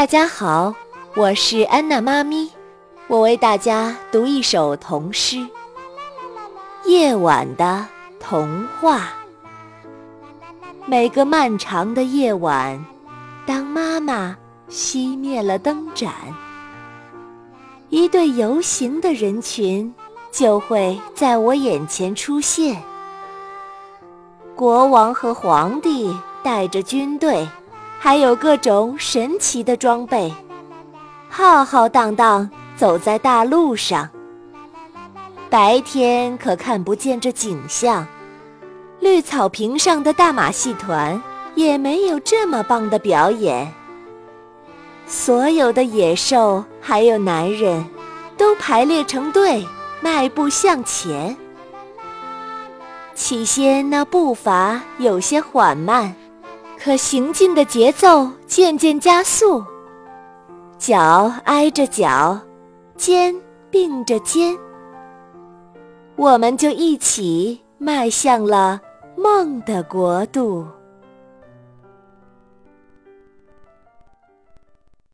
大家好，我是安娜妈咪，我为大家读一首童诗《夜晚的童话》。每个漫长的夜晚，当妈妈熄灭了灯盏，一对游行的人群就会在我眼前出现。国王和皇帝带着军队。还有各种神奇的装备，浩浩荡荡走在大路上。白天可看不见这景象，绿草坪上的大马戏团也没有这么棒的表演。所有的野兽还有男人，都排列成队，迈步向前。起先那步伐有些缓慢。可行进的节奏渐渐加速，脚挨着脚，肩并着肩，我们就一起迈向了梦的国度。